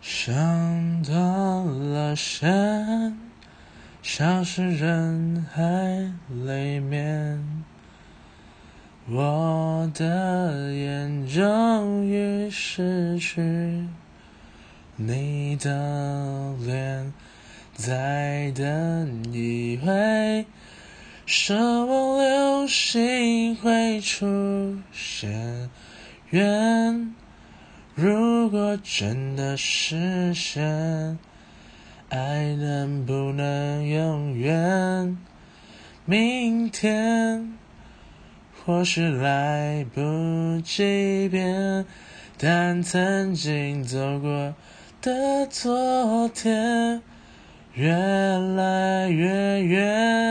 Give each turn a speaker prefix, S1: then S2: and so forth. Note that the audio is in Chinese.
S1: 上断了线，消失人海里面。我的眼终于失去你的脸，再等一回，奢望流星会出现。愿如果真的实现，爱能不能永远？明天或许来不及变，但曾经走过的昨天，越来越远。